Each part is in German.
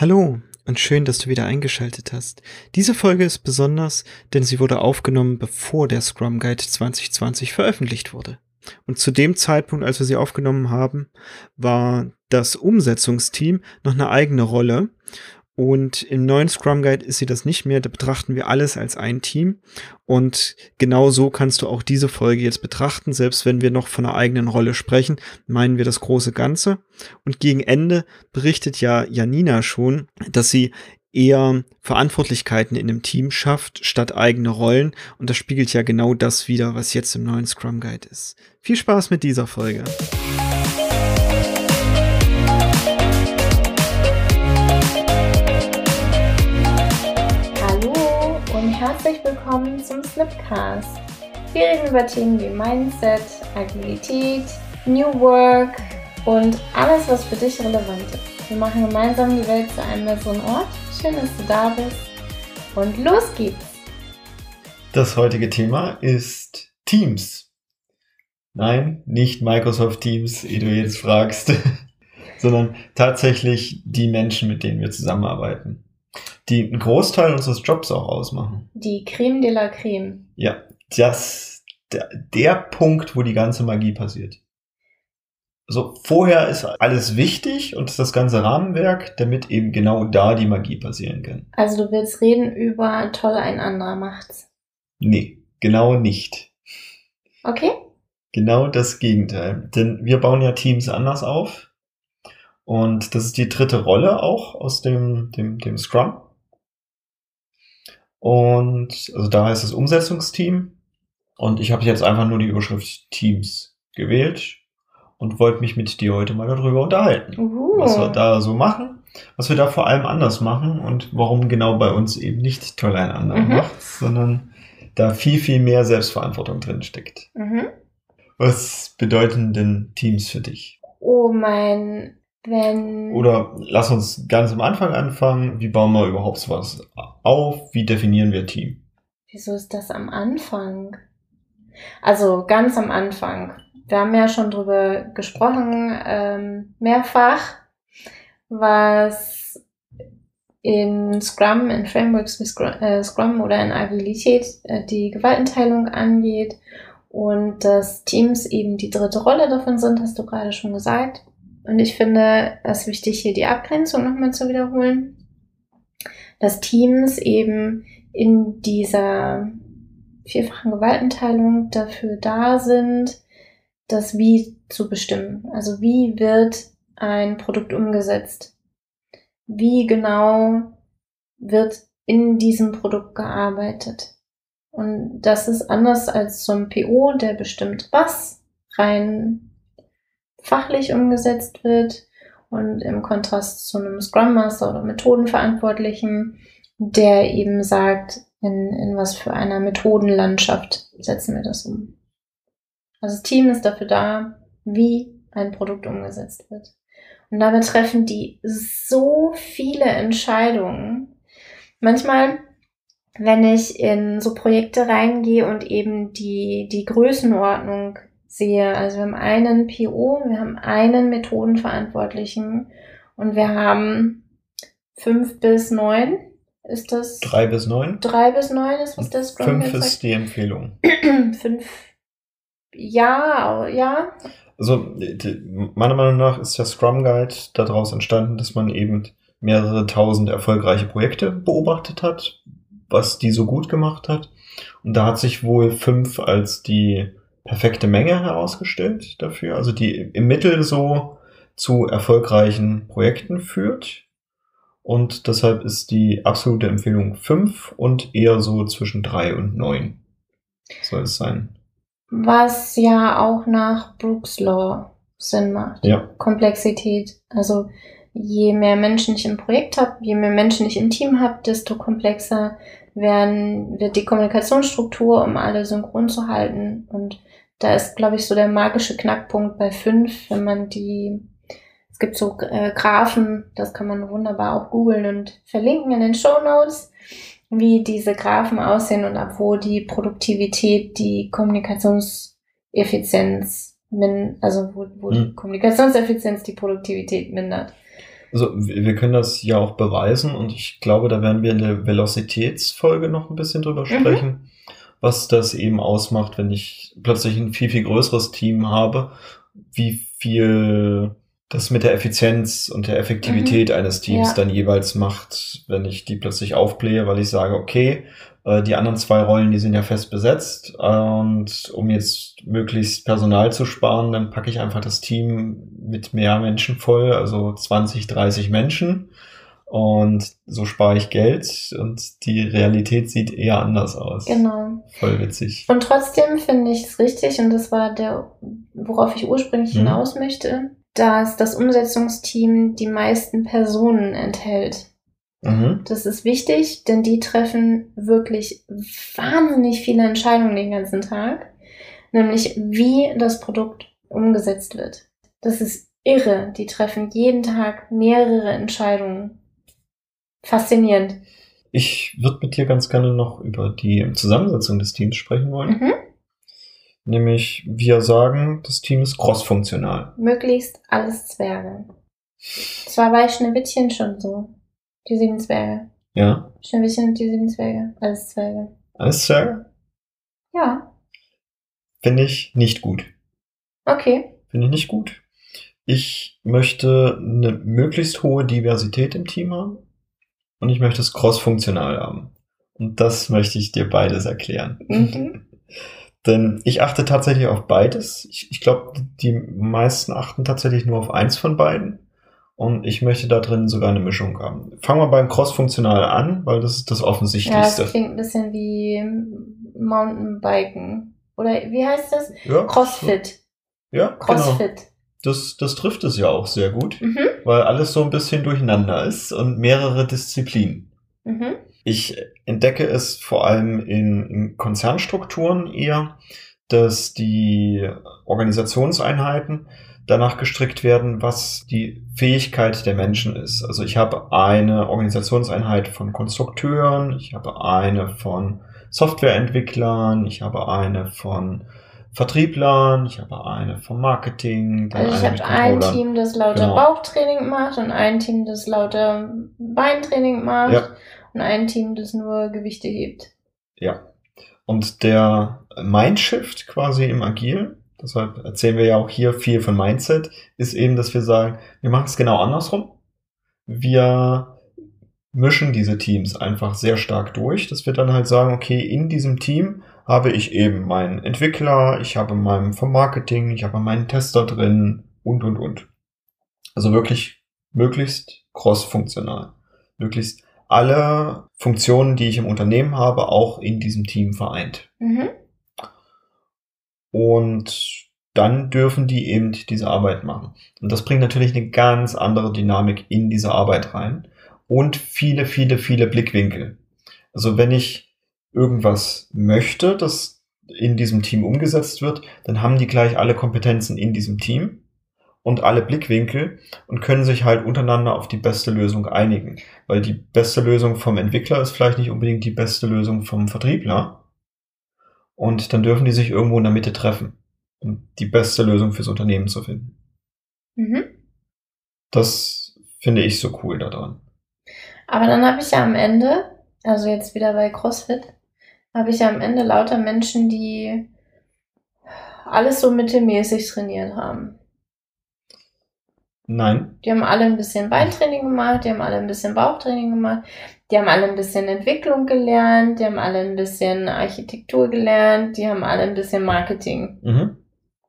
Hallo und schön, dass du wieder eingeschaltet hast. Diese Folge ist besonders, denn sie wurde aufgenommen, bevor der Scrum Guide 2020 veröffentlicht wurde. Und zu dem Zeitpunkt, als wir sie aufgenommen haben, war das Umsetzungsteam noch eine eigene Rolle und im neuen Scrum Guide ist sie das nicht mehr. Da betrachten wir alles als ein Team. Und genau so kannst du auch diese Folge jetzt betrachten. Selbst wenn wir noch von einer eigenen Rolle sprechen, meinen wir das große Ganze. Und gegen Ende berichtet ja Janina schon, dass sie eher Verantwortlichkeiten in einem Team schafft, statt eigene Rollen. Und das spiegelt ja genau das wieder, was jetzt im neuen Scrum Guide ist. Viel Spaß mit dieser Folge. Herzlich willkommen zum Snipcast. Wir reden über Themen wie Mindset, Agilität, New Work und alles, was für dich relevant ist. Wir machen gemeinsam die Welt zu einem besseren Ort. Schön, dass du da bist. Und los geht's! Das heutige Thema ist Teams. Nein, nicht Microsoft Teams, wie du jetzt fragst, sondern tatsächlich die Menschen, mit denen wir zusammenarbeiten die einen Großteil unseres Jobs auch ausmachen. Die Creme de la Creme. Ja, das der, der Punkt, wo die ganze Magie passiert. So, vorher ist alles wichtig und das ganze Rahmenwerk, damit eben genau da die Magie passieren kann. Also du willst reden über toll ein anderer macht's. Nee, genau nicht. Okay. Genau das Gegenteil. Denn wir bauen ja Teams anders auf. Und das ist die dritte Rolle auch aus dem, dem, dem Scrum. Und also da heißt es Umsetzungsteam. Und ich habe jetzt einfach nur die Überschrift Teams gewählt und wollte mich mit dir heute mal darüber unterhalten, uh. was wir da so machen, was wir da vor allem anders machen und warum genau bei uns eben nicht toll einander mhm. macht, sondern da viel, viel mehr Selbstverantwortung drin steckt. Mhm. Was bedeuten denn Teams für dich? Oh, mein wenn. Oder lass uns ganz am Anfang anfangen. Wie bauen wir überhaupt sowas auf? Wie definieren wir Team? Wieso ist das am Anfang? Also ganz am Anfang. Wir haben ja schon drüber gesprochen, ähm, mehrfach, was in Scrum, in Frameworks wie Scrum, äh, Scrum oder in Agilität äh, die Gewaltenteilung angeht und dass Teams eben die dritte Rolle davon sind, hast du gerade schon gesagt. Und ich finde es wichtig, hier die Abgrenzung nochmal zu wiederholen, dass Teams eben in dieser vierfachen Gewaltenteilung dafür da sind, das Wie zu bestimmen. Also wie wird ein Produkt umgesetzt? Wie genau wird in diesem Produkt gearbeitet? Und das ist anders als zum PO, der bestimmt was rein fachlich umgesetzt wird und im Kontrast zu einem Scrum Master oder Methodenverantwortlichen, der eben sagt, in, in was für einer Methodenlandschaft setzen wir das um. Also das Team ist dafür da, wie ein Produkt umgesetzt wird. Und dabei treffen die so viele Entscheidungen. Manchmal, wenn ich in so Projekte reingehe und eben die, die Größenordnung sehe. Also wir haben einen PO, wir haben einen Methodenverantwortlichen und wir haben fünf bis neun. Ist das? Drei bis neun. Drei bis neun ist, was das Scrum Fünf ist die Empfehlung. fünf. Ja, ja. Also, meiner Meinung nach ist der Scrum Guide daraus entstanden, dass man eben mehrere tausend erfolgreiche Projekte beobachtet hat, was die so gut gemacht hat. Und da hat sich wohl fünf als die perfekte Menge herausgestellt dafür, also die im Mittel so zu erfolgreichen Projekten führt. Und deshalb ist die absolute Empfehlung 5 und eher so zwischen 3 und 9 soll es sein. Was ja auch nach Brooks Law Sinn macht. Ja. Komplexität. Also je mehr Menschen ich im Projekt habe, je mehr Menschen ich im Team habe, desto komplexer werden, wird die Kommunikationsstruktur, um alle synchron zu halten. Und da ist, glaube ich, so der magische Knackpunkt bei fünf, wenn man die, es gibt so äh, Graphen, das kann man wunderbar auch googeln und verlinken in den Show Notes, wie diese Graphen aussehen und ab wo die Produktivität, die Kommunikationseffizienz, min, also wo, wo hm. die Kommunikationseffizienz die Produktivität mindert. Also wir können das ja auch beweisen und ich glaube, da werden wir in der Velocitätsfolge noch ein bisschen drüber Mhm. Was das eben ausmacht, wenn ich plötzlich ein viel, viel größeres Team habe, wie viel das mit der Effizienz und der Effektivität eines Teams Ja. dann jeweils macht, wenn ich die plötzlich aufblähe, weil ich sage, okay, äh, die anderen zwei Rollen, die sind ja fest besetzt und um jetzt möglichst Personal zu sparen, dann packe ich einfach das Team mit mehr Menschen voll, also 20, 30 Menschen und so spare ich Geld und die Realität sieht eher anders aus. Genau. Voll witzig. Und trotzdem finde ich es richtig, und das war der, worauf ich ursprünglich Mhm. hinaus möchte, dass das Umsetzungsteam die meisten Personen enthält. Mhm. Das ist wichtig, denn die treffen wirklich wahnsinnig viele Entscheidungen den ganzen Tag, nämlich wie das Produkt umgesetzt wird. Das ist irre. Die treffen jeden Tag mehrere Entscheidungen. Faszinierend. Ich würde mit dir ganz gerne noch über die Zusammensetzung des Teams sprechen wollen. Mhm. Nämlich, wir sagen, das Team ist crossfunktional. Möglichst alles Zwerge. Das war bei Schneewittchen schon so. Die sieben Zwerge. Ja, Schneewittchen und die sieben Zwerge. Alles Zwerge. alles Zwerge? Ja, Finde ich nicht gut. okay. Finde ich nicht gut. Ich möchte eine möglichst hohe Diversität im Team haben und ich möchte es crossfunktional haben. Und das möchte ich dir beides erklären. Mhm. Denn ich achte tatsächlich auf beides. Ich, ich glaube, die meisten achten tatsächlich nur auf eins von beiden. Und ich möchte da drin sogar eine Mischung haben. Fangen wir beim Crossfunktional an, weil das ist das Ja, das Offensichtlichste. klingt ein bisschen wie Mountainbiken. Oder wie heißt das? Ja, Crossfit. Ja, genau. Das, das trifft es ja auch sehr gut, Mhm. weil alles so ein bisschen durcheinander ist und mehrere Disziplinen. Mhm. Ich entdecke es vor allem in, in Konzernstrukturen eher, dass die Organisationseinheiten danach gestrickt werden, was die Fähigkeit der Menschen ist. Also ich habe eine Organisationseinheit von Konstrukteuren, ich habe eine von Softwareentwicklern, ich habe eine von Vertrieblern, ich habe eine vom Marketing, dann Also ich habe ein. Team, das lauter Genau. Bauchtraining macht und ein Team, das lauter Beintraining macht Ja. und ein Team, das nur Gewichte hebt. Ja. Und der Mindshift quasi im Agilen, deshalb erzählen wir ja auch hier viel von Mindset, ist eben, dass wir sagen, wir machen es genau andersrum. Wir mischen diese Teams einfach sehr stark durch, dass wir dann halt sagen, okay, in diesem Team habe ich eben meinen Entwickler, ich habe meinen vom Marketing, ich habe meinen Tester drin und, und, und. Also wirklich möglichst cross-funktional. Möglichst alle Funktionen, die ich im Unternehmen habe, auch in diesem Team vereint. Mhm. Und dann dürfen die eben diese Arbeit machen. Und das bringt natürlich eine ganz andere Dynamik in diese Arbeit rein und viele, viele, viele Blickwinkel. Also wenn ich irgendwas möchte, das in diesem Team umgesetzt wird, dann haben die gleich alle Kompetenzen in diesem Team und alle Blickwinkel und können sich halt untereinander auf die beste Lösung einigen. Weil die beste Lösung vom Entwickler ist vielleicht nicht unbedingt die beste Lösung vom Vertriebler. Und dann dürfen die sich irgendwo in der Mitte treffen, um die beste Lösung fürs Unternehmen zu finden. Mhm. Das finde ich so cool daran. Aber dann habe ich ja am Ende, also jetzt wieder bei CrossFit, habe ich am Ende lauter Menschen, die alles so mittelmäßig trainiert haben. Nein, Die haben alle ein bisschen Beintraining gemacht, die haben alle ein bisschen Bauchtraining gemacht, die haben alle ein bisschen Entwicklung gelernt, die haben alle ein bisschen Architektur gelernt, die haben alle ein bisschen Marketing mhm.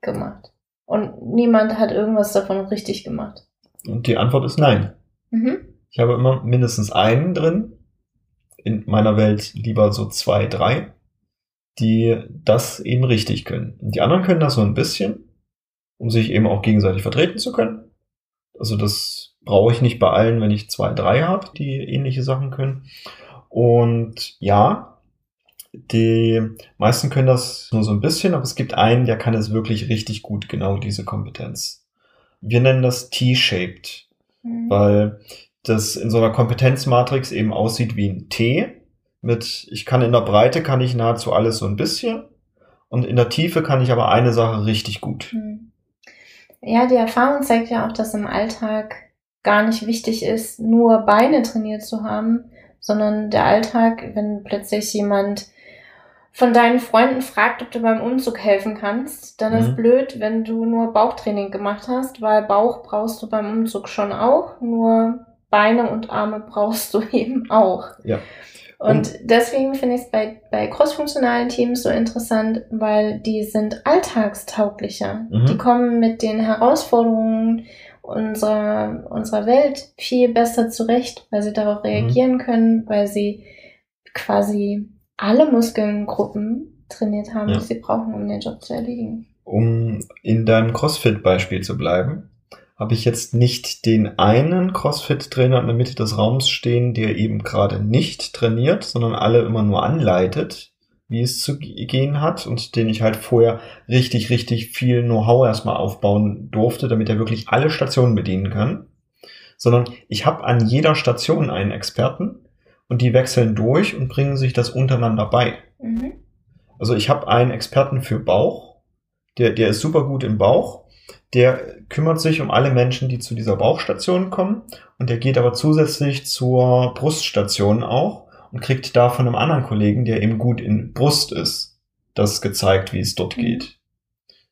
gemacht. Und niemand hat irgendwas davon richtig gemacht. und die Antwort ist nein. Mhm. Ich habe immer mindestens einen drin, in meiner Welt lieber so zwei, drei, die das eben richtig können. Und die anderen können das so ein bisschen, um sich eben auch gegenseitig vertreten zu können. Also das brauche ich nicht bei allen, wenn ich zwei, drei habe, die ähnliche Sachen können. Und ja, die meisten können das nur so ein bisschen, aber es gibt einen, der kann es wirklich richtig gut, genau diese Kompetenz. Wir nennen das T-shaped, Mhm. weil das in so einer Kompetenzmatrix eben aussieht wie ein T mit, ich kann in der Breite kann ich nahezu alles so ein bisschen und in der Tiefe kann ich aber eine Sache richtig gut. Hm. Ja, die Erfahrung zeigt ja auch, dass im Alltag gar nicht wichtig ist, nur Beine trainiert zu haben, sondern der Alltag, wenn plötzlich jemand von deinen Freunden fragt, ob du beim Umzug helfen kannst, dann mhm. ist blöd, wenn du nur Bauchtraining gemacht hast, weil Bauch brauchst du beim Umzug schon auch, nur Beine und Arme brauchst du eben auch. Ja. Und, deswegen finde ich es bei, bei crossfunktionalen Teams so interessant, weil die sind alltagstauglicher. Mhm. Die kommen mit den Herausforderungen unserer, unserer Welt viel besser zurecht, weil sie darauf mhm. reagieren mhm. können, weil sie quasi alle Muskelgruppen trainiert haben, ja. die sie brauchen, um den Job zu erledigen. Um in deinem CrossFit-Beispiel zu bleiben, habe ich jetzt nicht den einen CrossFit-Trainer in der Mitte des Raums stehen, der eben gerade nicht trainiert, sondern alle immer nur anleitet, wie es zu gehen hat und den ich halt vorher richtig, richtig viel Know-how erstmal aufbauen durfte, damit er wirklich alle Stationen bedienen kann. Sondern ich habe an jeder Station einen Experten, und die wechseln durch und bringen sich das untereinander bei. Mhm. Also ich habe einen Experten für Bauch, der, der ist super gut im Bauch, der kümmert sich um alle Menschen, die zu dieser Bauchstation kommen und der geht aber zusätzlich zur Bruststation auch und kriegt da von einem anderen Kollegen, der eben gut in Brust ist, das gezeigt, wie es dort mhm. geht.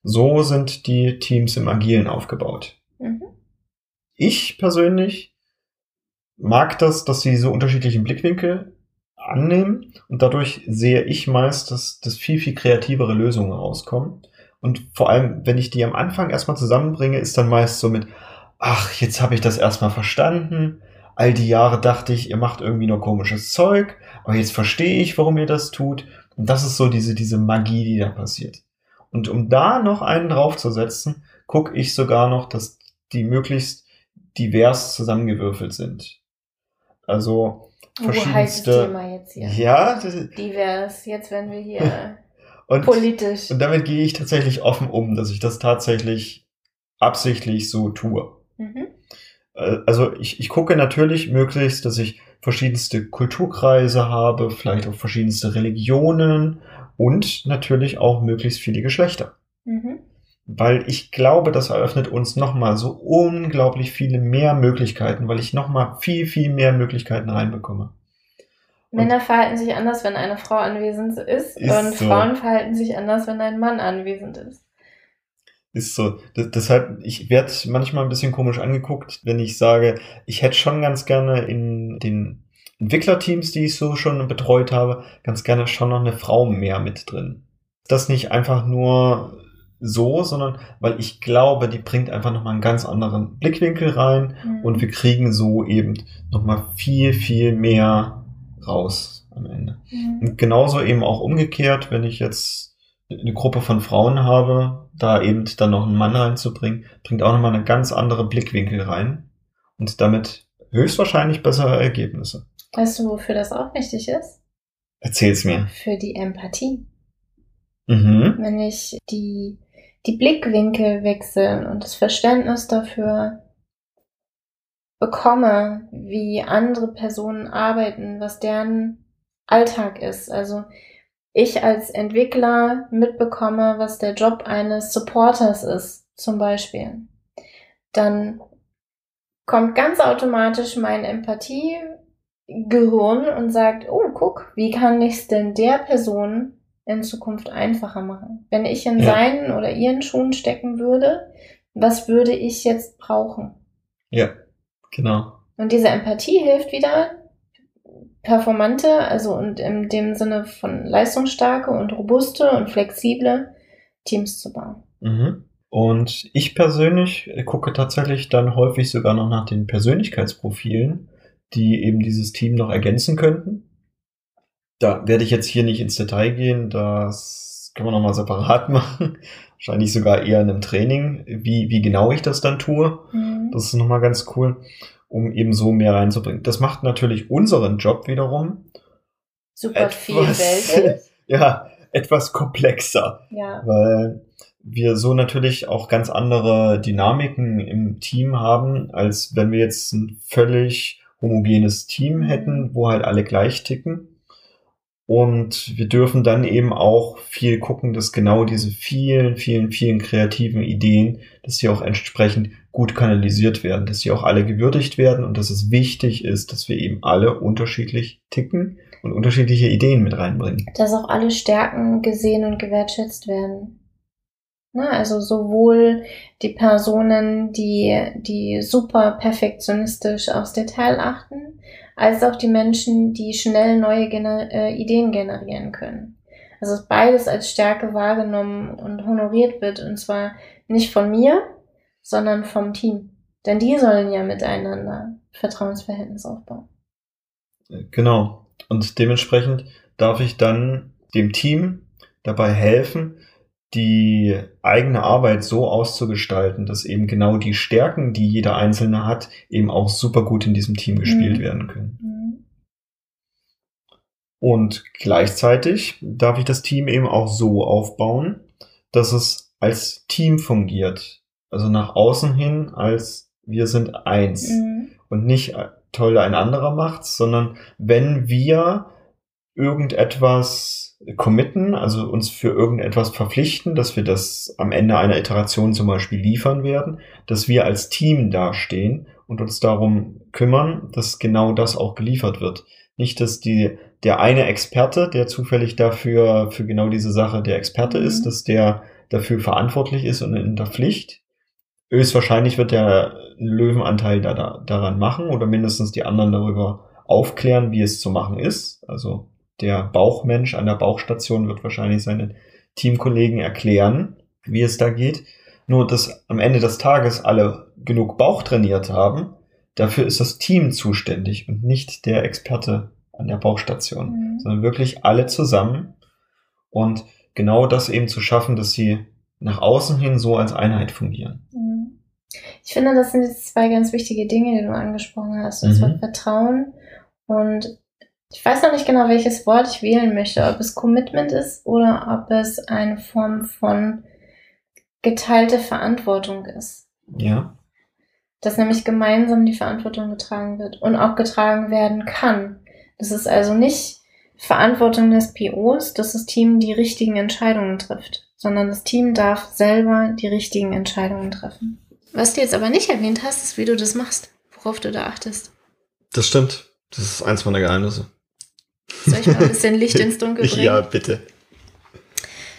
So sind die Teams im Agilen aufgebaut. Mhm. Ich persönlich mag das, dass sie so unterschiedlichen Blickwinkel annehmen und dadurch sehe ich meist, dass, dass viel, viel kreativere Lösungen rauskommen. Und vor allem, wenn ich die am Anfang erstmal zusammenbringe, ist dann meist so mit, ach, jetzt habe ich das erstmal verstanden. All die Jahre dachte ich, ihr macht irgendwie nur komisches Zeug, aber jetzt verstehe ich, warum ihr das tut. Und das ist so diese, diese Magie, die da passiert. Und um da noch einen draufzusetzen, gucke ich sogar noch, dass die möglichst divers zusammengewürfelt sind. Also verschiedenste. Oh, Thema jetzt hier. Ja. Divers. Jetzt werden wir hier und, politisch. Und damit gehe ich tatsächlich offen um, dass ich das tatsächlich absichtlich so tue. Mhm. Äh, also ich, ich gucke natürlich möglichst, dass ich verschiedenste Kulturkreise habe, vielleicht auch verschiedenste Religionen und natürlich auch möglichst viele Geschlechter. Mhm weil ich glaube, das eröffnet uns nochmal so unglaublich viele mehr Möglichkeiten, weil ich nochmal viel, viel mehr Möglichkeiten reinbekomme. Männer verhalten sich anders, wenn eine Frau anwesend ist, ist und so. Frauen verhalten sich anders, wenn ein Mann anwesend ist. Ist so. Das, deshalb, ich werde manchmal ein bisschen komisch angeguckt, wenn ich sage, ich hätte schon ganz gerne in den Entwicklerteams, die ich so schon betreut habe, ganz gerne schon noch eine Frau mehr mit drin. Das nicht einfach nur so, sondern weil ich glaube, die bringt einfach nochmal einen ganz anderen Blickwinkel rein mhm. und wir kriegen so eben nochmal viel, viel mehr raus am Ende. Mhm. Und genauso eben auch umgekehrt, wenn ich jetzt eine Gruppe von Frauen habe, da eben dann noch einen Mann reinzubringen, bringt auch nochmal eine ganz andere Blickwinkel rein und damit höchstwahrscheinlich bessere Ergebnisse. Weißt du, wofür das auch wichtig ist? Erzähl's mir. Für die Empathie. Mhm. Wenn ich die die Blickwinkel wechseln und das Verständnis dafür bekomme, wie andere Personen arbeiten, was deren Alltag ist. Also ich als Entwickler mitbekomme, was der Job eines Supporters ist, zum Beispiel. Dann kommt ganz automatisch mein Empathiegehirn und sagt, oh, guck, wie kann ich es denn der Person in Zukunft einfacher machen. Wenn ich in ja. seinen oder ihren Schuhen stecken würde, was würde ich jetzt brauchen? Ja, genau. Und diese Empathie hilft wieder, performante, also und in dem Sinne von leistungsstarke und robuste und flexible Teams zu bauen. Mhm. Und ich persönlich gucke tatsächlich dann häufig sogar noch nach den Persönlichkeitsprofilen, die eben dieses Team noch ergänzen könnten da werde ich jetzt hier nicht ins Detail gehen, das können wir nochmal separat machen. Wahrscheinlich sogar eher in einem Training, wie, wie genau ich das dann tue. Mhm. Das ist nochmal ganz cool, um eben so mehr reinzubringen. Das macht natürlich unseren Job wiederum super etwas, vielfältig. ja, etwas komplexer. Ja. Weil wir so natürlich auch ganz andere Dynamiken im Team haben, als wenn wir jetzt ein völlig homogenes Team hätten, wo halt alle gleich ticken. Und wir dürfen dann eben auch viel gucken, dass genau diese vielen, vielen, vielen kreativen Ideen, dass sie auch entsprechend gut kanalisiert werden, dass sie auch alle gewürdigt werden und dass es wichtig ist, dass wir eben alle unterschiedlich ticken und unterschiedliche Ideen mit reinbringen. Dass auch alle Stärken gesehen und gewertschätzt werden. Na, also sowohl die Personen, die, die super perfektionistisch aufs Detail achten, als auch die Menschen, die schnell neue Gener äh, Ideen generieren können. Also dass beides als Stärke wahrgenommen und honoriert wird und zwar nicht von mir, sondern vom Team. Denn die sollen ja miteinander Vertrauensverhältnis aufbauen. Genau. Und dementsprechend darf ich dann dem Team dabei helfen, die eigene Arbeit so auszugestalten, dass eben genau die Stärken, die jeder Einzelne hat, eben auch super gut in diesem Team gespielt mhm. werden können. Mhm. Und gleichzeitig darf ich das Team eben auch so aufbauen, dass es als Team fungiert. Also nach außen hin als wir sind eins. Mhm. Und nicht äh, toll ein anderer macht's, sondern wenn wir irgendetwas committen, also uns für irgendetwas verpflichten, dass wir das am Ende einer Iteration zum Beispiel liefern werden, dass wir als Team dastehen und uns darum kümmern, dass genau das auch geliefert wird. Nicht, dass die, der eine Experte, der zufällig dafür, für genau diese Sache der Experte mhm. ist, dass der dafür verantwortlich ist und in der Pflicht. Höchstwahrscheinlich wird der Löwenanteil da, da, daran machen oder mindestens die anderen darüber aufklären, wie es zu machen ist. Also der Bauchmensch an der Bauchstation wird wahrscheinlich seinen Teamkollegen erklären, wie es da geht. Nur, dass am Ende des Tages alle genug Bauch trainiert haben, dafür ist das Team zuständig und nicht der Experte an der Bauchstation, mhm. sondern wirklich alle zusammen und genau das eben zu schaffen, dass sie nach außen hin so als Einheit fungieren. Mhm. Ich finde, das sind jetzt zwei ganz wichtige Dinge, die du angesprochen hast. Zwar mhm. Vertrauen und ich weiß noch nicht genau, welches Wort ich wählen möchte, ob es Commitment ist oder ob es eine Form von geteilte Verantwortung ist. Ja. Dass nämlich gemeinsam die Verantwortung getragen wird und auch getragen werden kann. Das ist also nicht Verantwortung des POs, dass das Team die richtigen Entscheidungen trifft, sondern das Team darf selber die richtigen Entscheidungen treffen. Was du jetzt aber nicht erwähnt hast, ist, wie du das machst, worauf du da achtest. Das stimmt. Das ist eins meiner Geheimnisse. Soll ich mal ein bisschen Licht ins Dunkel bringen? Ja, bitte.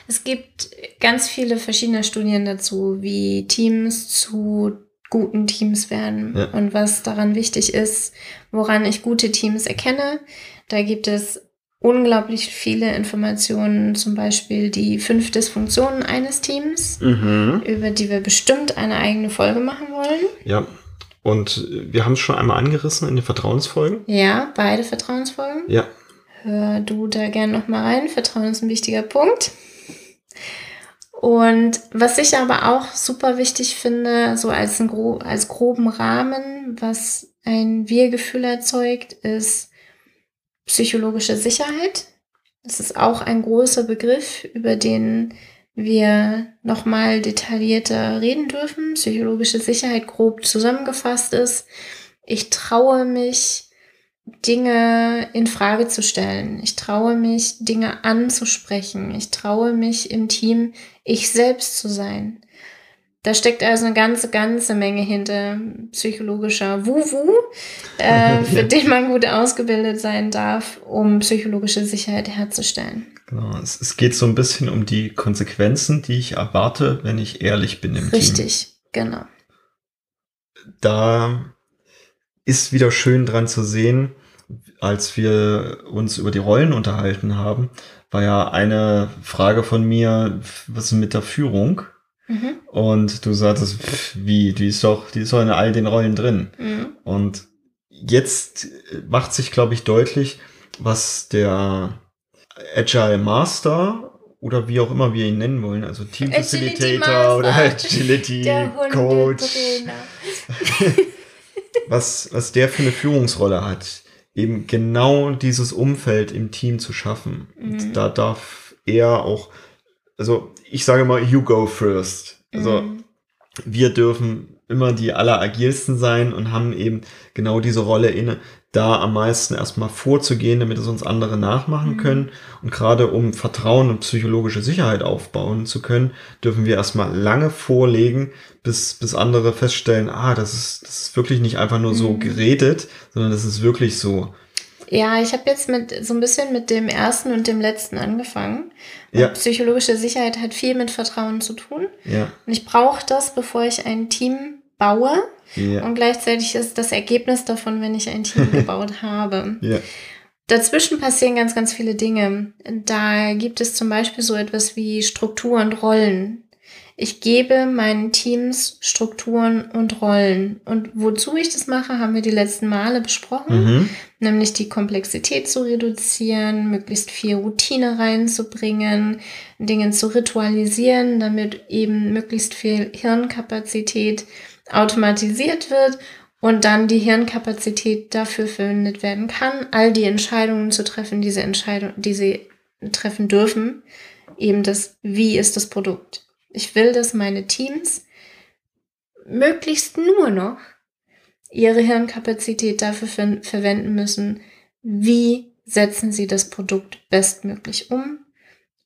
Es gibt ganz viele verschiedene Studien dazu, wie Teams zu guten Teams werden ja. und was daran wichtig ist, woran ich gute Teams erkenne. Da gibt es unglaublich viele Informationen, zum Beispiel die fünf Dysfunktionen eines Teams, mhm. über die wir bestimmt eine eigene Folge machen wollen. Ja, und wir haben es schon einmal angerissen in den Vertrauensfolgen. Ja, beide Vertrauensfolgen. Ja. Hör du da gerne nochmal rein. Vertrauen ist ein wichtiger Punkt. Und was ich aber auch super wichtig finde, so als, gro als groben Rahmen, was ein Wir-Gefühl erzeugt, ist psychologische Sicherheit. Das ist auch ein großer Begriff, über den wir nochmal detaillierter reden dürfen. Psychologische Sicherheit grob zusammengefasst ist, ich traue mich, Dinge in Frage zu stellen. Ich traue mich, Dinge anzusprechen. Ich traue mich im Team, ich selbst zu sein. Da steckt also eine ganze, ganze Menge hinter psychologischer Wuhu, äh, für den man gut ausgebildet sein darf, um psychologische Sicherheit herzustellen. Genau, es, es, geht so ein bisschen um die Konsequenzen, die ich erwarte, wenn ich ehrlich bin im Richtig, Team. Richtig, genau. Da ist wieder schön dran zu sehen, als wir uns über die Rollen unterhalten haben, war ja eine Frage von mir, was ist mit der Führung? Mhm. Und du sagtest, wie, die ist doch, die ist doch in all den Rollen drin. Mhm. Und jetzt macht sich, glaube ich, deutlich, was der Agile Master oder wie auch immer wir ihn nennen wollen, also Team Facilitator oder Agility Coach, was, was der für eine Führungsrolle hat eben genau dieses Umfeld im Team zu schaffen. Mhm. Und da darf er auch, also ich sage mal, you go first. Also mhm. wir dürfen immer die alleragilsten sein und haben eben genau diese Rolle inne, da am meisten erstmal vorzugehen, damit es uns andere nachmachen Mhm. können. Und gerade um Vertrauen und psychologische Sicherheit aufbauen zu können, dürfen wir erstmal lange vorlegen, bis, bis andere feststellen, ah, das ist, das ist wirklich nicht einfach nur so Mhm. geredet, sondern das ist wirklich so. Ja, ich habe jetzt mit so ein bisschen mit dem ersten und dem letzten angefangen. Und Ja. Psychologische Sicherheit hat viel mit Vertrauen zu tun. Ja, Und ich brauche das, bevor ich ein Team baue. ja, Und gleichzeitig ist das Ergebnis davon, wenn ich ein Team gebaut habe. ja. Dazwischen passieren ganz, ganz viele Dinge. Da gibt es zum Beispiel so etwas wie Struktur und Rollen. Ich gebe meinen Teams Strukturen und Rollen. Und wozu ich das mache, haben wir die letzten Male besprochen. Mhm. Nämlich die Komplexität zu reduzieren, möglichst viel Routine reinzubringen, Dinge zu ritualisieren, damit eben möglichst viel Hirnkapazität automatisiert wird und dann die Hirnkapazität dafür verwendet werden kann, all die Entscheidungen zu treffen, diese Entscheidung, die sie treffen dürfen, eben das, wie ist das Produkt. Ich will, dass meine Teams möglichst nur noch ihre Hirnkapazität dafür ver verwenden müssen, wie setzen sie das Produkt bestmöglich um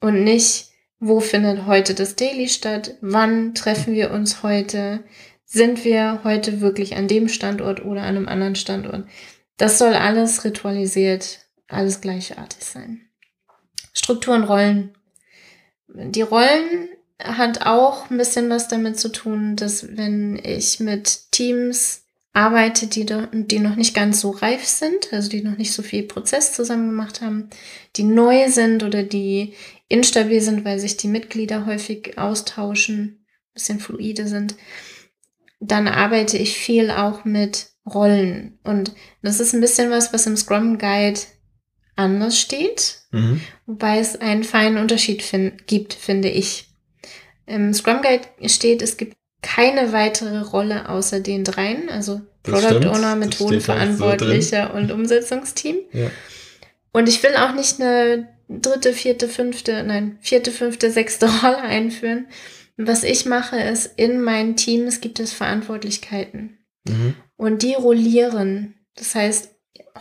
und nicht, wo findet heute das Daily statt, wann treffen wir uns heute, sind wir heute wirklich an dem Standort oder an einem anderen Standort. Das soll alles ritualisiert, alles gleichartig sein. Strukturen, Rollen. Die Rollen hat auch ein bisschen was damit zu tun, dass wenn ich mit Teams arbeite, die, die noch nicht ganz so reif sind, also die noch nicht so viel Prozess zusammen gemacht haben, die neu sind oder die instabil sind, weil sich die Mitglieder häufig austauschen, bisschen fluide sind, dann arbeite ich viel auch mit Rollen. Und das ist ein bisschen was, was im Scrum Guide anders steht, Mhm. wobei es einen feinen Unterschied fin gibt, finde ich. Im Scrum Guide steht, es gibt keine weitere Rolle außer den dreien, also Das Product stimmt. Owner, da so Methodenverantwortlicher und Umsetzungsteam. Ja. Und ich will auch nicht eine dritte, vierte, fünfte, nein, vierte, fünfte, sechste Rolle einführen. Was ich mache, ist, in meinen Teams gibt es Verantwortlichkeiten. Mhm. Und die rollieren. Das heißt,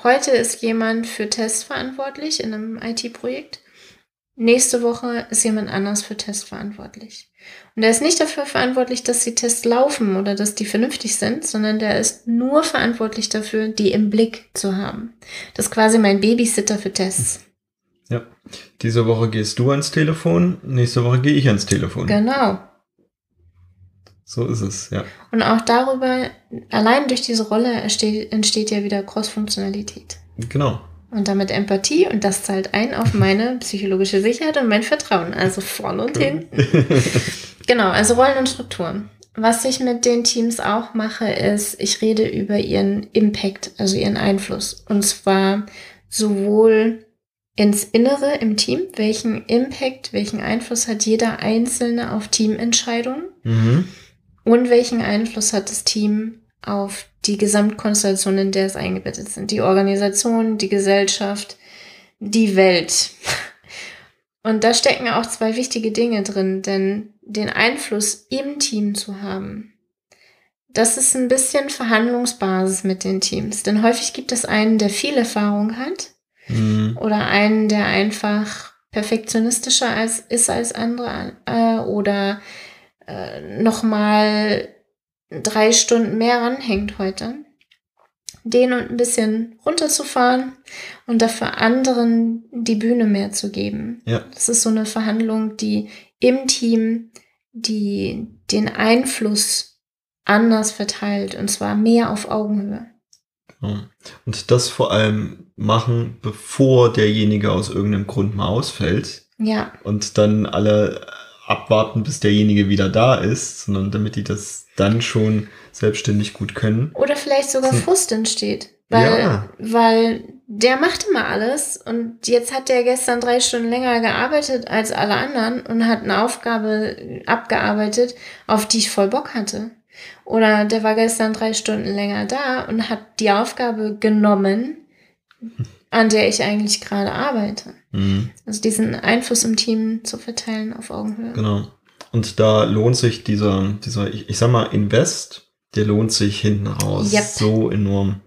heute ist jemand für Tests verantwortlich in einem IT-Projekt. Nächste Woche ist jemand anders für Tests verantwortlich. Und der ist nicht dafür verantwortlich, dass die Tests laufen oder dass die vernünftig sind, sondern der ist nur verantwortlich dafür, die im Blick zu haben. Das ist quasi mein Babysitter für Tests. Ja. Diese Woche gehst du ans Telefon, nächste Woche gehe ich ans Telefon. Genau. So ist es, ja. Und auch darüber, allein durch diese Rolle entsteht, entsteht ja wieder Cross-Funktionalität. Genau. Und damit Empathie und das zahlt ein auf meine psychologische Sicherheit und mein Vertrauen. Also vorne und hin. Genau, also Rollen und Strukturen. Was ich mit den Teams auch mache, ist, ich rede über ihren Impact, also ihren Einfluss. Und zwar sowohl ins Innere im Team, welchen Impact, welchen Einfluss hat jeder Einzelne auf Teamentscheidungen mhm. und welchen Einfluss hat das Team auf die Gesamtkonstellation, in der es eingebettet sind. Die Organisation, die Gesellschaft, die Welt. Und da stecken auch zwei wichtige Dinge drin, denn den Einfluss im Team zu haben, das ist ein bisschen Verhandlungsbasis mit den Teams. Denn häufig gibt es einen, der viel Erfahrung hat Mhm. oder einen, der einfach perfektionistischer als, ist als andere äh, oder äh, nochmal drei Stunden mehr ranhängt heute. Den und ein bisschen runterzufahren und dafür anderen die Bühne mehr zu geben. Ja. Das ist so eine Verhandlung, die im Team die den Einfluss anders verteilt und zwar mehr auf Augenhöhe. Und das vor allem machen, bevor derjenige aus irgendeinem Grund mal ausfällt Ja, und dann alle abwarten, bis derjenige wieder da ist, sondern damit die das dann schon selbstständig gut können. Oder vielleicht sogar Hm. Frust entsteht. Weil, Ja. weil der macht immer alles und jetzt hat der gestern drei Stunden länger gearbeitet als alle anderen und hat eine Aufgabe abgearbeitet, auf die ich voll Bock hatte. Oder der war gestern drei Stunden länger da und hat die Aufgabe genommen, an der ich eigentlich gerade arbeite. Mhm. Also diesen Einfluss im Team zu verteilen auf Augenhöhe. Genau. Und da lohnt sich dieser, dieser, ich, ich sag mal, Invest, der lohnt sich hinten raus Yep. so enorm.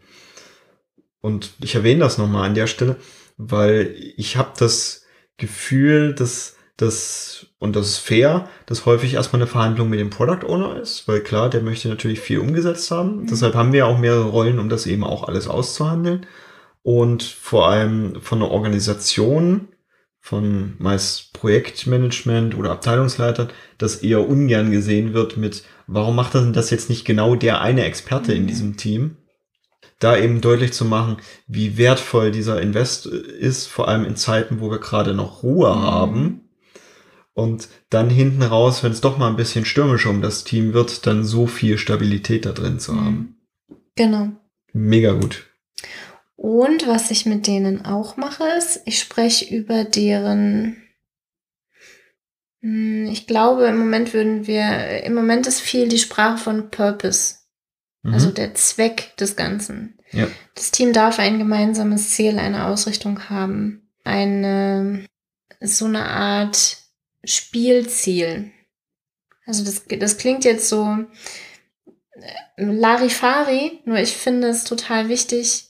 Und ich erwähne das nochmal an der Stelle, weil ich habe das Gefühl, dass das, und das ist fair, dass häufig erstmal eine Verhandlung mit dem Product Owner ist, weil klar, der möchte natürlich viel umgesetzt haben. Mhm. Deshalb haben wir auch mehrere Rollen, um das eben auch alles auszuhandeln. Und vor allem von der Organisation, von meist Projektmanagement oder Abteilungsleitern, das eher ungern gesehen wird mit, warum macht denn das jetzt nicht genau der eine Experte mhm. in diesem Team? Da eben deutlich zu machen, wie wertvoll dieser Invest ist, vor allem in Zeiten, wo wir gerade noch Ruhe mhm. haben und dann hinten raus, wenn es doch mal ein bisschen stürmisch um das Team wird, dann so viel Stabilität da drin zu haben. Genau. Mega gut. Und was ich mit denen auch mache, ist, ich spreche über deren, hm, ich glaube, im Moment würden wir, im Moment ist viel die Sprache von Purpose. Mhm. Also der Zweck des Ganzen. Ja. Das Team darf ein gemeinsames Ziel, eine Ausrichtung haben. Eine, so eine Art Spielziel. Also das, das klingt jetzt so äh, Larifari, nur ich finde es total wichtig.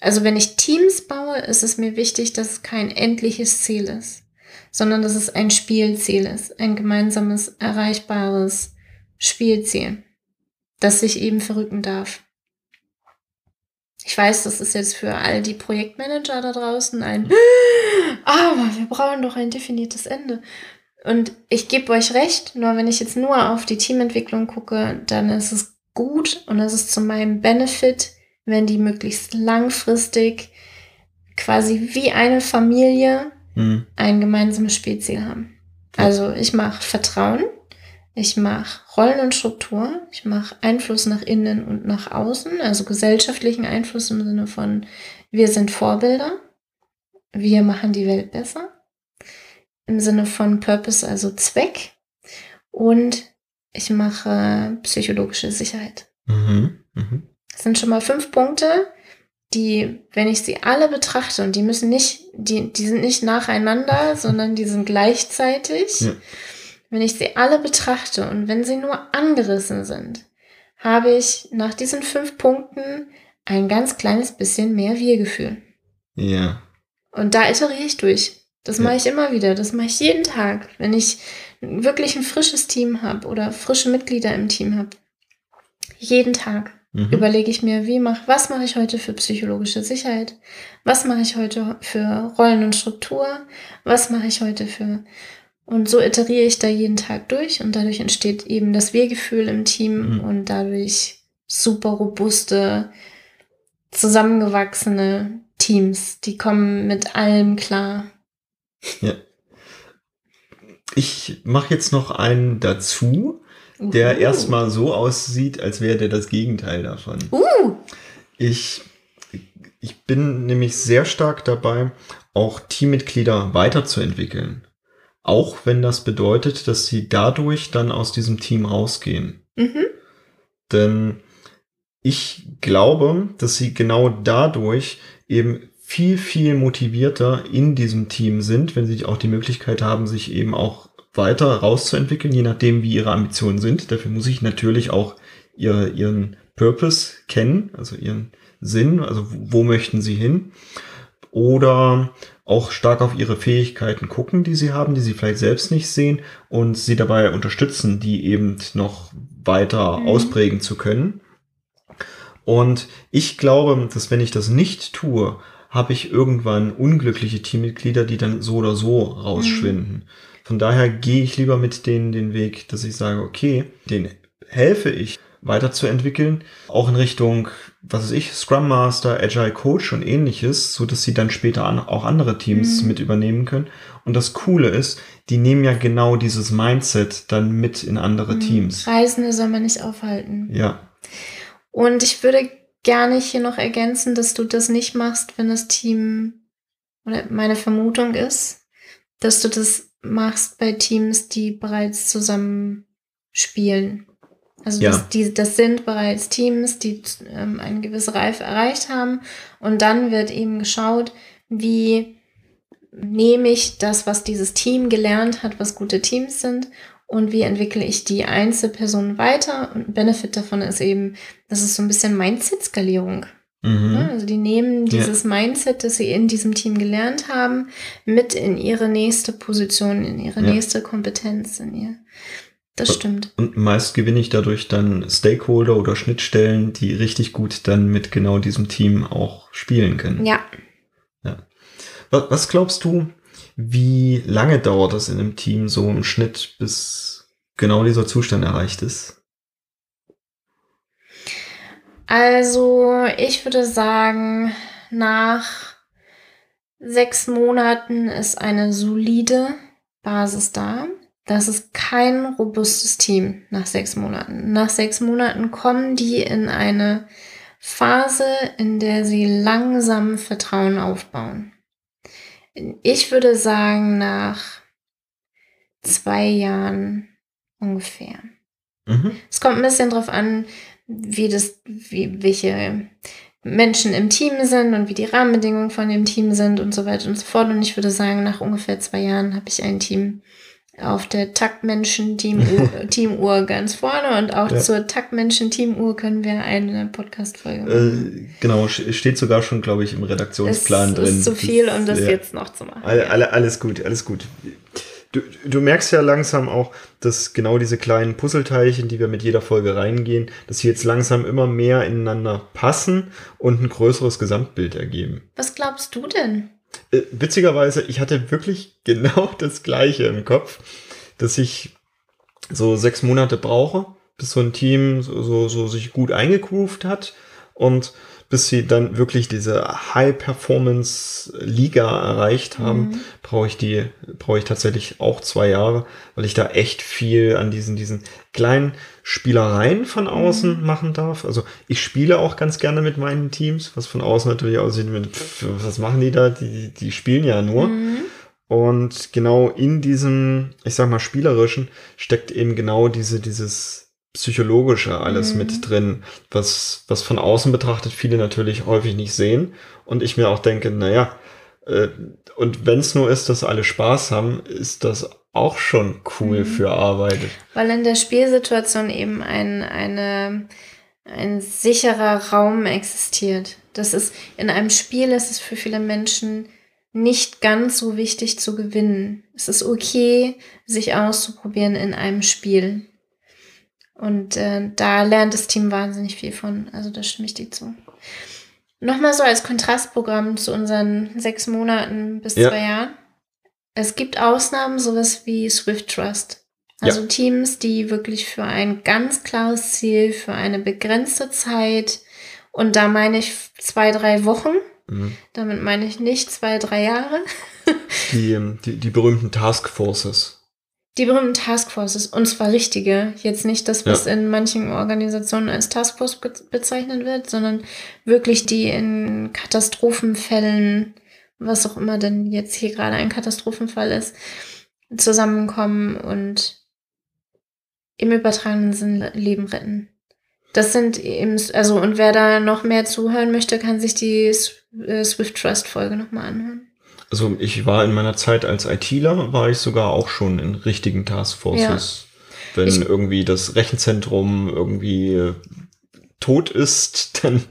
Also wenn ich Teams baue, ist es mir wichtig, dass es kein endliches Ziel ist, sondern dass es ein Spielziel ist, ein gemeinsames, erreichbares Spielziel, das sich eben verrücken darf. Ich weiß, das ist jetzt für all die Projektmanager da draußen ein, aber wir brauchen doch ein definiertes Ende. Und ich gebe euch recht, nur wenn ich jetzt nur auf die Teamentwicklung gucke, dann ist es gut und es ist zu meinem Benefit, wenn die möglichst langfristig quasi wie eine Familie mhm. ein gemeinsames Spielziel haben. Also ich mache Vertrauen, ich mache Rollen und Struktur, ich mache Einfluss nach innen und nach außen, also gesellschaftlichen Einfluss im Sinne von wir sind Vorbilder, wir machen die Welt besser im Sinne von Purpose, also Zweck. Und ich mache psychologische Sicherheit. Mhm. Mhm. Das sind schon mal fünf Punkte, die, wenn ich sie alle betrachte, und die müssen nicht, die, die sind nicht nacheinander, sondern die sind gleichzeitig. Ja. Wenn ich sie alle betrachte und wenn sie nur angerissen sind, habe ich nach diesen fünf Punkten ein ganz kleines bisschen mehr Wir-Gefühl. Ja. Und da iteriere ich durch. Das ja. mache ich immer wieder. Das mache ich jeden Tag, wenn ich wirklich ein frisches Team habe oder frische Mitglieder im Team habe. Jeden Tag mhm. überlege ich mir, wie mach, was mache ich heute für psychologische Sicherheit? Was mache ich heute für Rollen und Struktur? Was mache ich heute für und so iteriere ich da jeden Tag durch und dadurch entsteht eben das Wir-Gefühl im Team mhm. und dadurch super robuste, zusammengewachsene Teams, die kommen mit allem klar. Ja. Ich mache jetzt noch einen dazu, der uh. erstmal so aussieht, als wäre der das Gegenteil davon. Uh. Ich, ich bin nämlich sehr stark dabei, auch Teammitglieder weiterzuentwickeln. Auch wenn das bedeutet, dass sie dadurch dann aus diesem Team rausgehen. Mhm. Denn ich glaube, dass sie genau dadurch eben viel, viel motivierter in diesem Team sind, wenn sie auch die Möglichkeit haben, sich eben auch weiter rauszuentwickeln, je nachdem, wie ihre Ambitionen sind. Dafür muss ich natürlich auch ihre, ihren Purpose kennen, also ihren Sinn, also wo möchten sie hin. Oder auch stark auf ihre Fähigkeiten gucken, die sie haben, die sie vielleicht selbst nicht sehen und sie dabei unterstützen, die eben noch weiter mhm. ausprägen zu können. Und ich glaube, dass wenn ich das nicht tue, habe ich irgendwann unglückliche Teammitglieder, die dann so oder so rausschwinden. Mhm. Von daher gehe ich lieber mit denen den Weg, dass ich sage, okay, den helfe ich weiterzuentwickeln, auch in Richtung, was weiß ich, Scrum Master, Agile Coach und ähnliches, so dass sie dann später an, auch andere Teams mhm. mit übernehmen können. Und das Coole ist, die nehmen ja genau dieses Mindset dann mit in andere mhm. Teams. Reisende soll man nicht aufhalten. Ja. Und ich würde gerne hier noch ergänzen, dass du das nicht machst, wenn das Team, oder meine Vermutung ist, dass du das machst bei Teams, die bereits zusammen spielen. Also ja. das, die, das sind bereits Teams, die ähm, eine gewisse Reife erreicht haben. Und dann wird eben geschaut, wie nehme ich das, was dieses Team gelernt hat, was gute Teams sind, und wie entwickle ich die Einzelperson weiter. Und Benefit davon ist eben, das ist so ein bisschen Mindset-Skalierung. Mhm. Also die nehmen dieses Mindset, das sie in diesem Team gelernt haben, mit in ihre nächste Position, in ihre Ja. nächste Kompetenz, in ihr. Das stimmt. Und meist gewinne ich dadurch dann Stakeholder oder Schnittstellen, die richtig gut dann mit genau diesem Team auch spielen können. Ja. Was, was glaubst du, wie lange dauert das in einem Team so im Schnitt, bis genau dieser Zustand erreicht ist? Also, ich würde sagen, nach sechs Monaten ist eine solide Basis da. Das ist kein robustes Team nach sechs Monaten. Nach sechs Monaten kommen die in eine Phase, in der sie langsam Vertrauen aufbauen. Ich würde sagen, nach zwei Jahren ungefähr. Mhm. Es kommt ein bisschen drauf an, wie das, wie, welche Menschen im Team sind und wie die Rahmenbedingungen von dem Team sind und so weiter und so fort. Und ich würde sagen, nach ungefähr zwei Jahren habe ich ein Team auf der Taktmenschen-Teamuhr Teamuhr ganz vorne und auch Ja. zur Taktmenschen-Teamuhr können wir eine Podcast-Folge machen. Äh, genau, steht sogar schon, glaube ich, im Redaktionsplan es drin. ist zu viel, um das ja. jetzt noch zu machen. Alle, alle, alles gut, alles gut. Du, du merkst ja langsam auch, dass genau diese kleinen Puzzleteilchen, die wir mit jeder Folge reingehen, dass sie jetzt langsam immer mehr ineinander passen und ein größeres Gesamtbild ergeben. Was glaubst du denn? Äh, witzigerweise, ich hatte wirklich genau das Gleiche im Kopf, dass ich so sechs Monate brauche, bis so ein Team so, so, so sich gut eingegroovt hat und bis sie dann wirklich diese High-Performance-Liga erreicht haben, Mhm. brauche ich die, brauche ich tatsächlich auch zwei Jahre, weil ich da echt viel an diesen, diesen kleinen Spielereien von außen Mhm. machen darf. Also ich spiele auch ganz gerne mit meinen Teams, was von außen natürlich aussieht, mit, pff, was machen die da? Die, die spielen ja nur. Mhm. Und genau in diesem, ich sag mal, spielerischen steckt eben genau diese, dieses psychologische alles Mhm. mit drin, was, was von außen betrachtet viele natürlich häufig nicht sehen. Und ich mir auch denke, naja, äh, und wenn es nur ist, dass alle Spaß haben, ist das auch schon cool Mhm. für Arbeit. Weil in der Spielsituation eben ein, eine, ein sicherer Raum existiert. Das ist, in einem Spiel ist es für viele Menschen nicht ganz so wichtig zu gewinnen. Es ist okay, sich auszuprobieren in einem Spiel. Und äh, da lernt das Team wahnsinnig viel von. Also da stimme ich dir zu. Nochmal so als Kontrastprogramm zu unseren sechs Monaten bis Ja. zwei Jahren. Es gibt Ausnahmen, sowas wie Swift Trust. Also Teams, die wirklich für ein ganz klares Ziel, für eine begrenzte Zeit, und da meine ich zwei, drei Wochen, Mhm. damit meine ich nicht zwei, drei Jahre, Die, ähm, die, die berühmten Taskforces. Die berühmten Taskforces, und zwar richtige, jetzt nicht das, was Ja. in manchen Organisationen als Taskforce be bezeichnet wird, sondern wirklich die in Katastrophenfällen, was auch immer denn jetzt hier gerade ein Katastrophenfall ist, zusammenkommen und im übertragenen Sinn Le- Leben retten. Das sind eben, also, und wer da noch mehr zuhören möchte, kann sich die äh, Swift Trust Folge nochmal anhören. Also ich war in meiner Zeit als ITler, war ich sogar auch schon in richtigen Taskforces. Wenn Ich- irgendwie das Rechenzentrum irgendwie äh, tot ist, dann,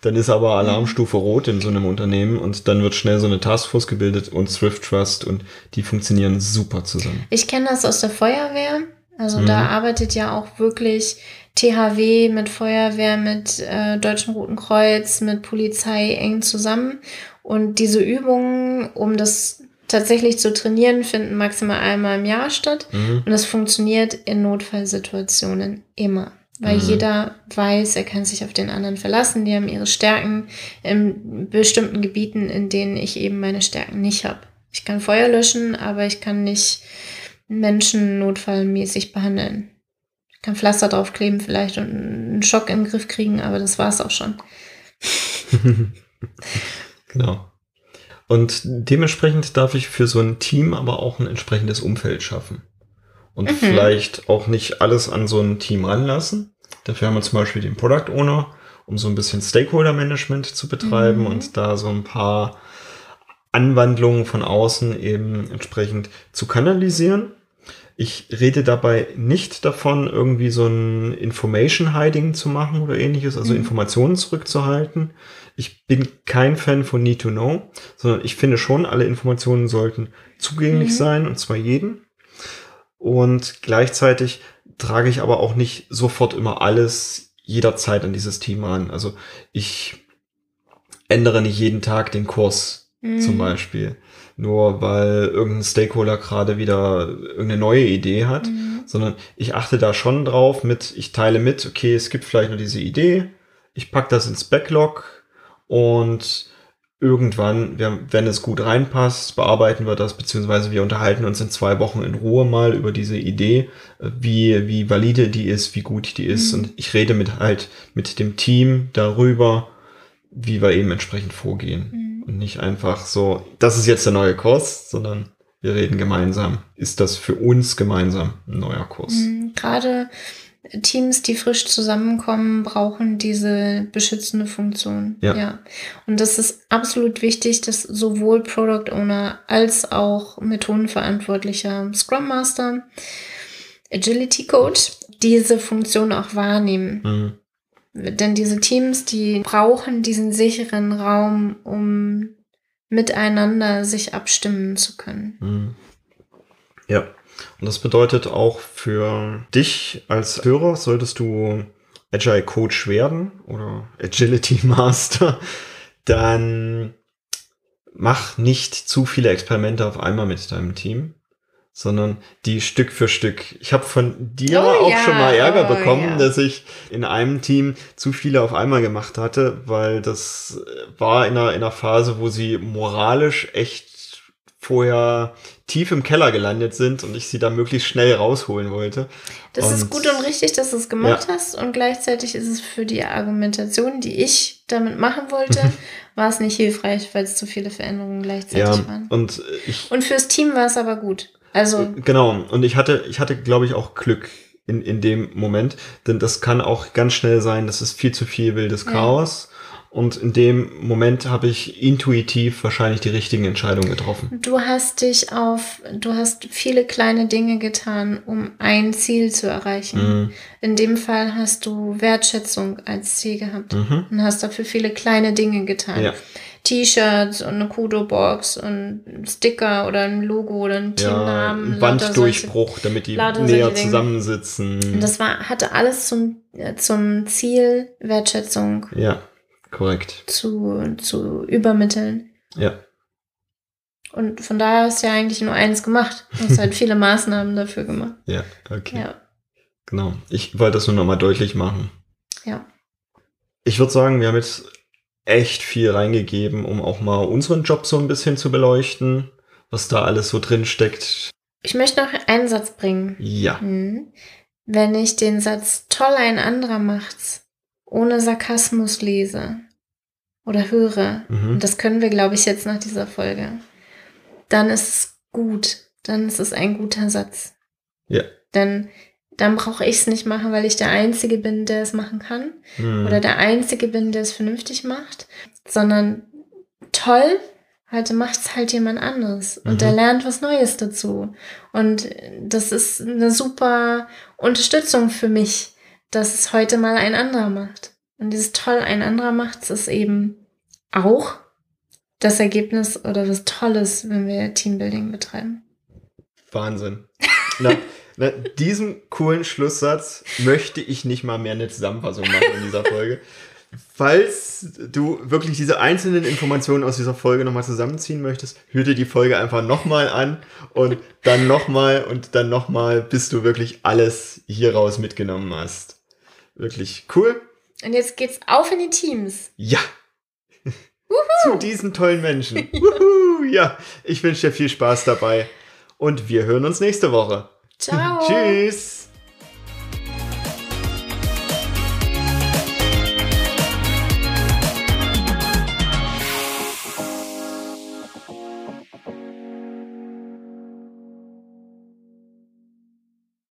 dann ist aber Alarmstufe rot in so einem Unternehmen und dann wird schnell so eine Taskforce gebildet und Swift Trust und die funktionieren super zusammen. Ich kenne das aus der Feuerwehr. Also Mhm. da arbeitet ja auch wirklich THW mit Feuerwehr, mit äh, Deutschen Roten Kreuz, mit Polizei eng zusammen. Und diese Übungen, um das tatsächlich zu trainieren, finden maximal einmal im Jahr statt. Mhm. Und das funktioniert in Notfallsituationen immer. Weil Mhm. jeder weiß, er kann sich auf den anderen verlassen. Die haben ihre Stärken in bestimmten Gebieten, in denen ich eben meine Stärken nicht habe. Ich kann Feuer löschen, aber ich kann nicht Menschen notfallmäßig behandeln. Ich kann Pflaster draufkleben vielleicht und einen Schock den Griff kriegen, aber das war's auch schon. genau. Und dementsprechend darf ich für so ein Team aber auch ein entsprechendes Umfeld schaffen. Und Mhm. vielleicht auch nicht alles an so ein Team ranlassen. Dafür haben wir zum Beispiel den Product Owner, um so ein bisschen Stakeholder-Management zu betreiben Mhm. und da so ein paar Anwandlungen von außen eben entsprechend zu kanalisieren. Ich rede dabei nicht davon, irgendwie so ein Information Hiding zu machen oder ähnliches, also Mhm. Informationen zurückzuhalten. Ich bin kein Fan von Need to Know, sondern ich finde schon, alle Informationen sollten zugänglich Mhm. sein, und zwar jeden. Und gleichzeitig trage ich aber auch nicht sofort immer alles jederzeit an dieses Thema an. Also ich ändere nicht jeden Tag den Kurs Mhm. zum Beispiel. Nur weil irgendein Stakeholder gerade wieder irgendeine neue Idee hat, Mhm. sondern ich achte da schon drauf mit, ich teile mit, okay, es gibt vielleicht noch diese Idee, ich pack das ins Backlog und irgendwann, wenn es gut reinpasst, bearbeiten wir das, beziehungsweise wir unterhalten uns in zwei Wochen in Ruhe mal über diese Idee, äh, wie, wie valide die ist, wie gut die ist. Mhm. Und ich rede mit halt mit dem Team darüber, wie wir eben entsprechend vorgehen. Mhm. Und nicht einfach so, das ist jetzt der neue Kurs, sondern wir reden gemeinsam. Ist das für uns gemeinsam ein neuer Kurs? Mhm. Gerade Teams, die frisch zusammenkommen, brauchen diese beschützende Funktion. Ja. Und das ist absolut wichtig, dass sowohl Product Owner als auch Methodenverantwortlicher Scrum Master, Agility Coach diese Funktion auch wahrnehmen. Mhm. Denn diese Teams, die brauchen diesen sicheren Raum, um miteinander sich abstimmen zu können. Mhm. Ja, und das bedeutet auch für dich als Hörer, solltest du Agile Coach werden oder Agility Master, dann mach nicht zu viele Experimente auf einmal mit deinem Team, sondern die Stück für Stück. Ich habe von dir Oh auch ja, schon mal Ärger oh bekommen, ja. dass ich in einem Team zu viele auf einmal gemacht hatte, weil das war in einer, in einer Phase, wo sie moralisch echt vorher tief im Keller gelandet sind und ich sie da möglichst schnell rausholen wollte. Das ist Und- gut und richtig, dass du es gemacht hast. Und gleichzeitig ist es für die Argumentation, die ich damit machen wollte, war es nicht hilfreich, weil es zu viele Veränderungen gleichzeitig Ja, waren. und ich Und fürs Team war es aber gut. Also, Genau, und ich hatte, ich hatte, glaube ich, auch Glück in, in dem Moment, denn das kann auch ganz schnell sein, das ist viel zu viel wildes Ja. Chaos. Und in dem Moment habe ich intuitiv wahrscheinlich die richtigen Entscheidungen getroffen. du hast dich auf, du hast viele kleine Dinge getan, um ein Ziel zu erreichen. Mhm. In dem Fall hast du Wertschätzung als Ziel gehabt Mhm. und hast dafür viele kleine Dinge getan. Ja, T-Shirts und eine Kudo-Box und ein Sticker oder ein Logo oder ein ja, Teamnamen. ein lauter Wanddurchbruch, damit die näher zusammensitzen. Und das war, hatte alles zum, zum Ziel, Wertschätzung ja, korrekt. zu, zu übermitteln. Ja, Und von daher hast du ja eigentlich nur eins gemacht. Du hast halt viele Maßnahmen dafür gemacht. ja, okay. Ja. Genau. Ich wollte das nur nochmal deutlich machen. Ja. Ich würde sagen, wir haben jetzt echt viel reingegeben, um auch mal unseren Job so ein bisschen zu beleuchten, was da alles so drin steckt. Ich möchte noch einen Satz bringen. Ja. Hm. Wenn ich den Satz toll ein anderer macht's ohne Sarkasmus lese oder höre, Mhm. das können wir, glaube ich, jetzt nach dieser Folge, dann ist es gut. Dann ist es ein guter Satz. Ja. Denn dann brauche ich es nicht machen, weil ich der Einzige bin, der es machen kann. Hm. Oder der Einzige bin, der es vernünftig macht. Sondern toll, halt macht es halt jemand anderes. Und Mhm. der lernt was Neues dazu. Und das ist eine super Unterstützung für mich, dass es heute mal ein anderer macht. Und dieses toll ein anderer macht, ist eben auch das Ergebnis oder was Tolles, wenn wir Teambuilding betreiben. Wahnsinn. Na, na, diesem coolen Schlusssatz möchte ich nicht mal mehr eine Zusammenfassung machen in dieser Folge. Falls du wirklich diese einzelnen Informationen aus dieser Folge nochmal zusammenziehen möchtest, hör dir die Folge einfach nochmal an und dann nochmal und dann nochmal, bis du wirklich alles hier raus mitgenommen hast. Wirklich cool. Und jetzt geht's auf in die Teams. Ja. Zu diesen tollen Menschen. Wuhu, ja, ich wünsche dir viel Spaß dabei und wir hören uns nächste Woche. Ciao. Tschüss.